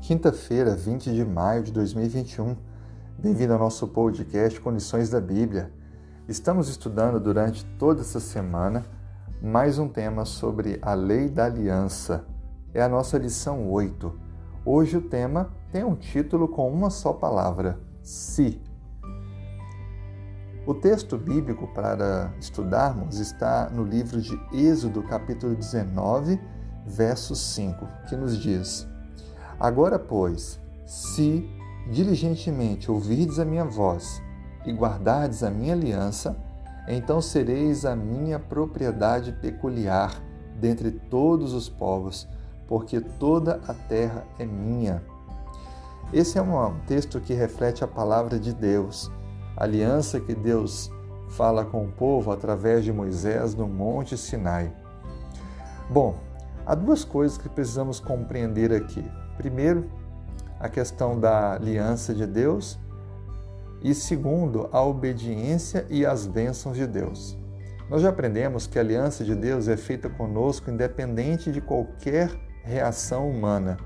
Quinta-feira, 20 de maio de 2021. Bem-vindo ao nosso podcast Condições da Bíblia. Estamos estudando durante toda essa semana mais um tema sobre a lei da aliança. É a nossa lição 8. Hoje o tema tem um título com uma só palavra: se. O texto bíblico para estudarmos está no livro de Êxodo, capítulo 19, verso 5, que nos diz: Agora, pois, se diligentemente ouvirdes a minha voz e guardardes a minha aliança, então sereis a minha propriedade peculiar dentre todos os povos, porque toda a terra é minha. Esse é um texto que reflete a palavra de Deus, a aliança que Deus fala com o povo através de Moisés no Monte Sinai. Bom, há duas coisas que precisamos compreender aqui. Primeiro, a questão da aliança de Deus e segundo, a obediência e as bênçãos de Deus. Nós já aprendemos que a aliança de Deus é feita conosco independente de qualquer reação humana.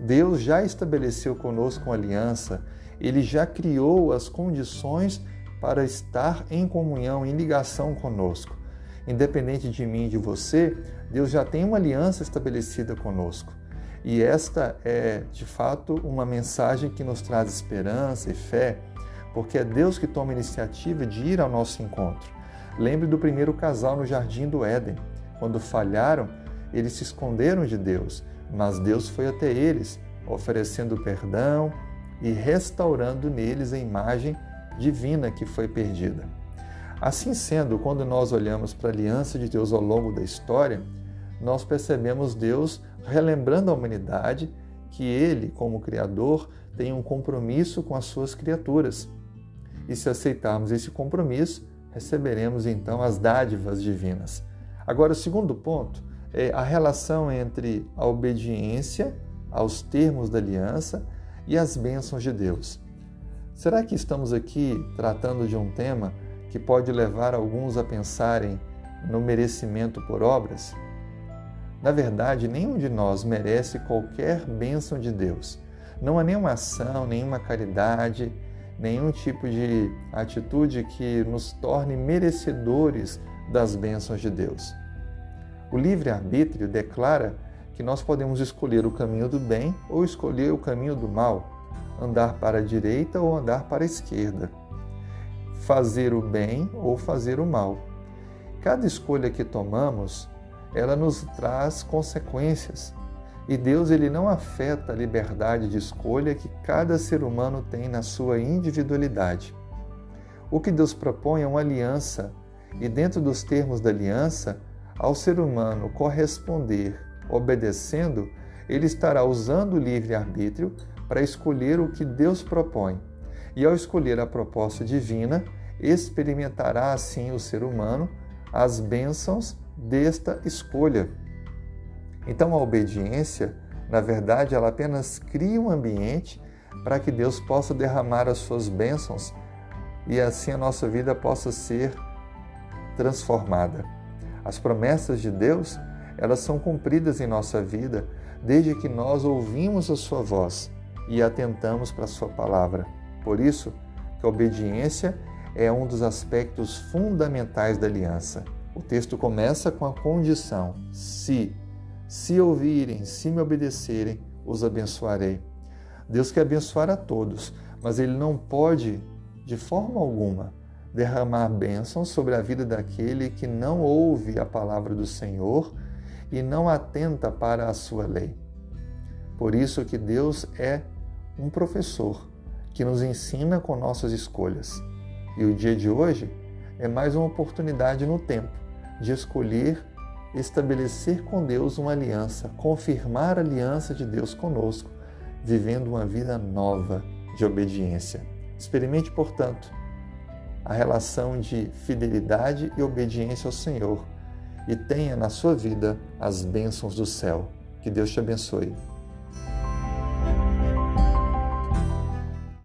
Deus já estabeleceu conosco uma aliança, ele já criou as condições para estar em comunhão, em ligação conosco. Independente de mim e de você, Deus já tem uma aliança estabelecida conosco. E esta é, de fato, uma mensagem que nos traz esperança e fé, porque é Deus que toma a iniciativa de ir ao nosso encontro. Lembre do primeiro casal no jardim do Éden. Quando falharam, eles se esconderam de Deus, mas Deus foi até eles, oferecendo perdão e restaurando neles a imagem divina que foi perdida. Assim sendo, quando nós olhamos para a aliança de Deus ao longo da história, nós percebemos Deus relembrando a humanidade que Ele, como Criador, tem um compromisso com as suas criaturas. E se aceitarmos esse compromisso, receberemos então as dádivas divinas. Agora, o segundo ponto é a relação entre a obediência aos termos da aliança e as bênçãos de Deus. Será que estamos aqui tratando de um tema que pode levar alguns a pensarem no merecimento por obras? Na verdade, nenhum de nós merece qualquer bênção de Deus. Não há nenhuma ação, nenhuma caridade, nenhum tipo de atitude que nos torne merecedores das bênçãos de Deus. O livre-arbítrio declara que nós podemos escolher o caminho do bem ou escolher o caminho do mal, andar para a direita ou andar para a esquerda, fazer o bem ou fazer o mal. Cada escolha que tomamos ela nos traz consequências. E Deus ele não afeta a liberdade de escolha que cada ser humano tem na sua individualidade. O que Deus propõe é uma aliança, e dentro dos termos da aliança, ao ser humano corresponder, obedecendo, ele estará usando o livre-arbítrio para escolher o que Deus propõe. E ao escolher a proposta divina, experimentará assim o ser humano as bênçãos desta escolha. Então, a obediência, na verdade, ela apenas cria um ambiente para que Deus possa derramar as suas bênçãos e assim a nossa vida possa ser transformada. As promessas de Deus, elas são cumpridas em nossa vida desde que nós ouvimos a sua voz e atentamos para a sua palavra. Por isso, que a obediência é um dos aspectos fundamentais da aliança. O texto começa com a condição: se, se ouvirem, se me obedecerem, os abençoarei. Deus quer abençoar a todos, mas Ele não pode, de forma alguma, derramar bênçãos sobre a vida daquele que não ouve a palavra do Senhor e não atenta para a sua lei. Por isso que Deus é um professor que nos ensina com nossas escolhas. E o dia de hoje é mais uma oportunidade no tempo de escolher estabelecer com Deus uma aliança, confirmar a aliança de Deus conosco, vivendo uma vida nova de obediência. Experimente, portanto, a relação de fidelidade e obediência ao Senhor e tenha na sua vida as bênçãos do céu. Que Deus te abençoe.